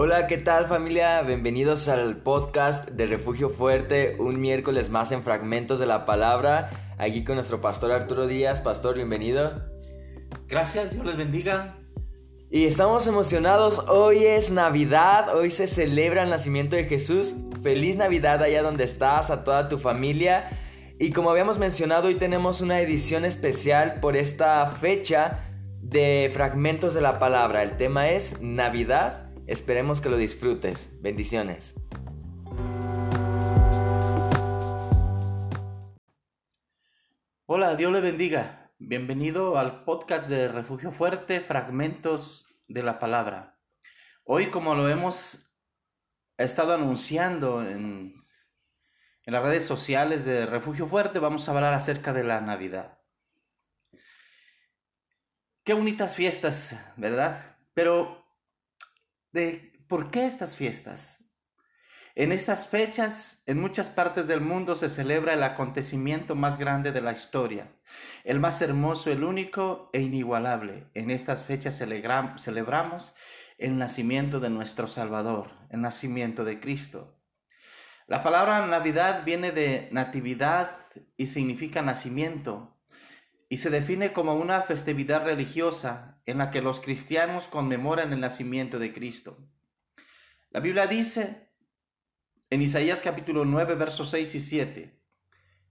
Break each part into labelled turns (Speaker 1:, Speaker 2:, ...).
Speaker 1: Hola, ¿qué tal familia? Bienvenidos al podcast de Refugio Fuerte, un miércoles más en Fragmentos de la Palabra, aquí con nuestro pastor Arturo Díaz. Pastor, bienvenido.
Speaker 2: Gracias, Dios les bendiga.
Speaker 1: Y estamos emocionados, hoy es Navidad, hoy se celebra el nacimiento de Jesús. Feliz Navidad allá donde estás, a toda tu familia. Y como habíamos mencionado, hoy tenemos una edición especial por esta fecha de Fragmentos de la Palabra. El tema es Navidad Esperemos que lo disfrutes. Bendiciones.
Speaker 2: Hola, Dios le bendiga. Bienvenido al podcast de Refugio Fuerte, Fragmentos de la Palabra. Hoy, como lo hemos estado anunciando en, en las redes sociales de Refugio Fuerte, vamos a hablar acerca de la Navidad. Qué bonitas fiestas, ¿verdad? Pero de por qué estas fiestas. En estas fechas, en muchas partes del mundo se celebra el acontecimiento más grande de la historia, el más hermoso, el único e inigualable. En estas fechas celebramos el nacimiento de nuestro Salvador, el nacimiento de Cristo. La palabra Navidad viene de natividad y significa nacimiento y se define como una festividad religiosa en la que los cristianos conmemoran el nacimiento de Cristo. La Biblia dice en Isaías capítulo 9, versos 6 y 7,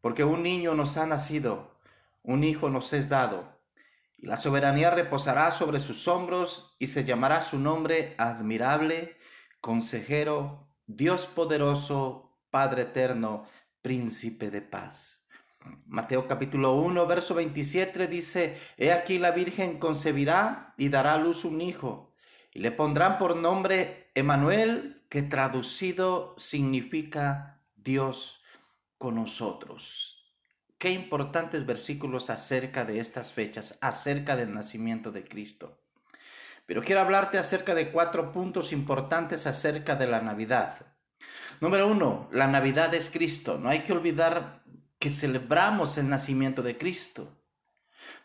Speaker 2: porque un niño nos ha nacido, un hijo nos es dado, y la soberanía reposará sobre sus hombros y se llamará su nombre admirable, consejero, Dios poderoso, Padre eterno, príncipe de paz. Mateo capítulo 1, verso 27 dice, He aquí la Virgen concebirá y dará a luz un hijo, y le pondrán por nombre Emanuel, que traducido significa Dios con nosotros. Qué importantes versículos acerca de estas fechas, acerca del nacimiento de Cristo. Pero quiero hablarte acerca de cuatro puntos importantes acerca de la Navidad. Número uno, la Navidad es Cristo. No hay que olvidar que celebramos el nacimiento de Cristo.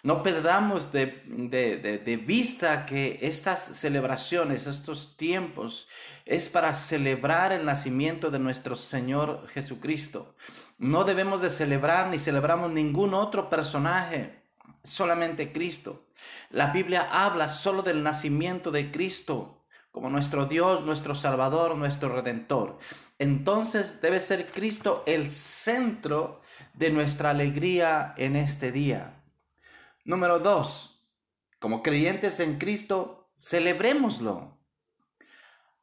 Speaker 2: No perdamos de, vista que estas celebraciones, estos tiempos, es para celebrar el nacimiento de nuestro Señor Jesucristo. No debemos de celebrar ni celebramos ningún otro personaje, solamente Cristo. La Biblia habla solo del nacimiento de Cristo como nuestro Dios, nuestro Salvador, nuestro Redentor. Entonces debe ser Cristo el centro de nuestra alegría en este día. Número dos, como creyentes en Cristo, celebrémoslo.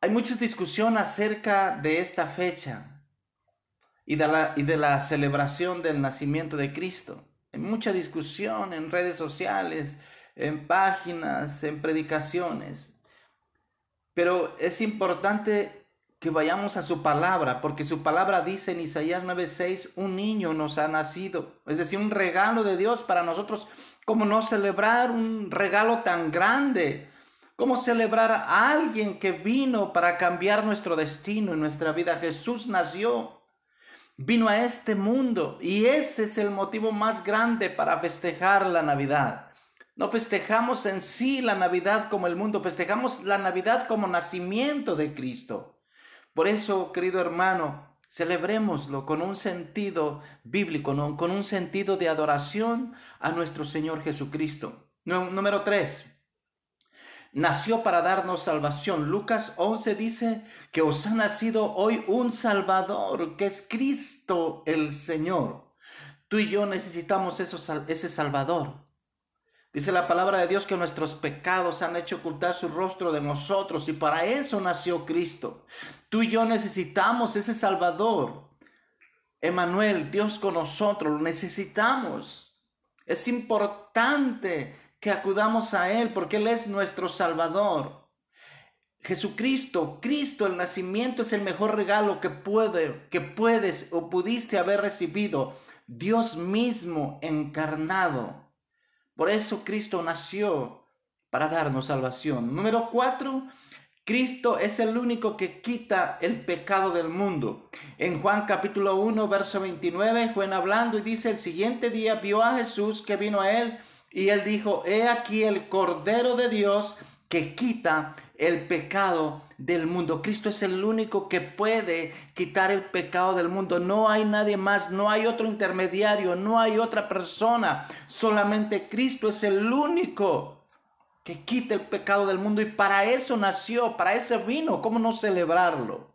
Speaker 2: Hay mucha discusión acerca de esta fecha y de, la, y de la celebración del nacimiento de Cristo. Hay mucha discusión en redes sociales, en páginas, en predicaciones. Pero es importante que vayamos a su palabra, porque su palabra dice en Isaías 9:6, un niño nos ha nacido, es decir, un regalo de Dios para nosotros. ¿Cómo no celebrar un regalo tan grande? ¿Cómo celebrar a alguien que vino para cambiar nuestro destino y nuestra vida? Jesús nació, vino a este mundo y ese es el motivo más grande para festejar la Navidad. No festejamos en sí la Navidad como el mundo, festejamos la Navidad como nacimiento de Cristo. Por eso, querido hermano, celebrémoslo con un sentido bíblico, con un sentido de adoración a nuestro Señor Jesucristo. Número tres, nació para darnos salvación. Lucas 11 dice que os ha nacido hoy un Salvador, que es Cristo el Señor. Tú y yo necesitamos ese Salvador. Dice la palabra de Dios que nuestros pecados han hecho ocultar su rostro de nosotros y para eso nació Cristo. Tú y yo necesitamos ese Salvador. Emanuel, Dios con nosotros, lo necesitamos. Es importante que acudamos a Él porque Él es nuestro Salvador. Jesucristo, Cristo, el nacimiento es el mejor regalo que puede, que puedes o pudiste haber recibido. Dios mismo encarnado. Por eso Cristo nació para darnos salvación. Número cuatro, Cristo es el único que quita el pecado del mundo. En Juan capítulo 1, verso 29, Juan hablando y dice, el siguiente día vio a Jesús que vino a él y él dijo, he aquí el Cordero de Dios que quita el pecado del mundo. Cristo es el único que puede quitar el pecado del mundo. No hay nadie más, no hay otro intermediario, no hay otra persona. Solamente Cristo es el único que quita el pecado del mundo y para eso nació, para eso vino. ¿Cómo no celebrarlo?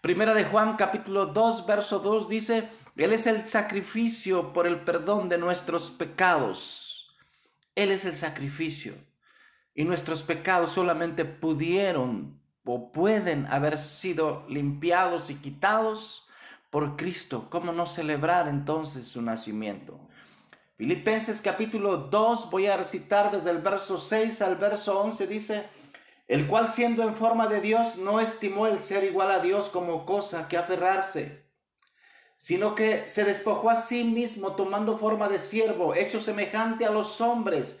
Speaker 2: Primera de Juan capítulo 2, verso 2 dice, Él es el sacrificio por el perdón de nuestros pecados. Él es el sacrificio. Y nuestros pecados solamente pudieron o pueden haber sido limpiados y quitados por Cristo. ¿Cómo no celebrar entonces su nacimiento? Filipenses capítulo 2, voy a recitar desde el verso 6 al verso 11, dice, el cual siendo en forma de Dios no estimó el ser igual a Dios como cosa que aferrarse, sino que se despojó a sí mismo tomando forma de siervo, hecho semejante a los hombres,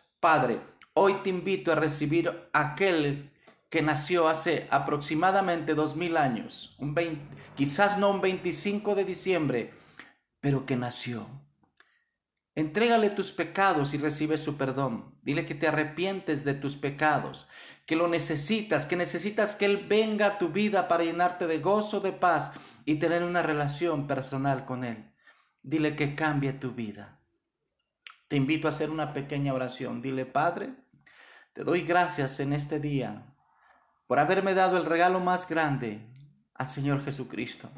Speaker 2: Padre, hoy te invito a recibir aquel que nació hace aproximadamente dos mil años, quizás no un 25 de diciembre, pero que nació. Entrégale tus pecados y recibe su perdón. Dile que te arrepientes de tus pecados, que lo necesitas, que necesitas que Él venga a tu vida para llenarte de gozo, de paz y tener una relación personal con Él. Dile que cambie tu vida. Te invito a hacer una pequeña oración. Dile, Padre, te doy gracias en este día por haberme dado el regalo más grande al Señor Jesucristo.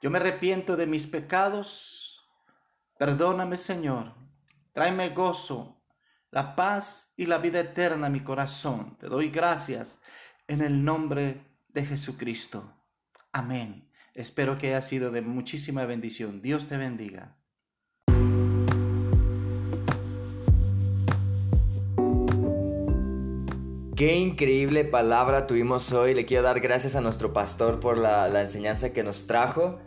Speaker 2: Yo me arrepiento de mis pecados. Perdóname, Señor. Tráeme gozo, la paz y la vida eterna a mi corazón. Te doy gracias en el nombre de Jesucristo. Amén. Espero que haya sido de muchísima bendición. Dios te bendiga.
Speaker 1: Qué increíble palabra tuvimos hoy. Le quiero dar gracias a nuestro pastor por la, enseñanza que nos trajo.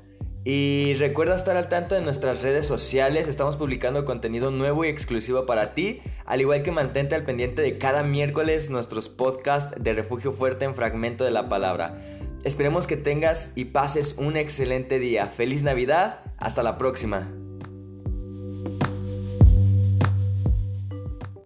Speaker 1: Y recuerda estar al tanto de nuestras redes sociales, estamos publicando contenido nuevo y exclusivo para ti, al igual que mantente al pendiente de cada miércoles nuestros podcasts de Refugio Fuerte en Fragmento de la Palabra. Esperemos que tengas y pases un excelente día. Feliz Navidad, hasta la próxima.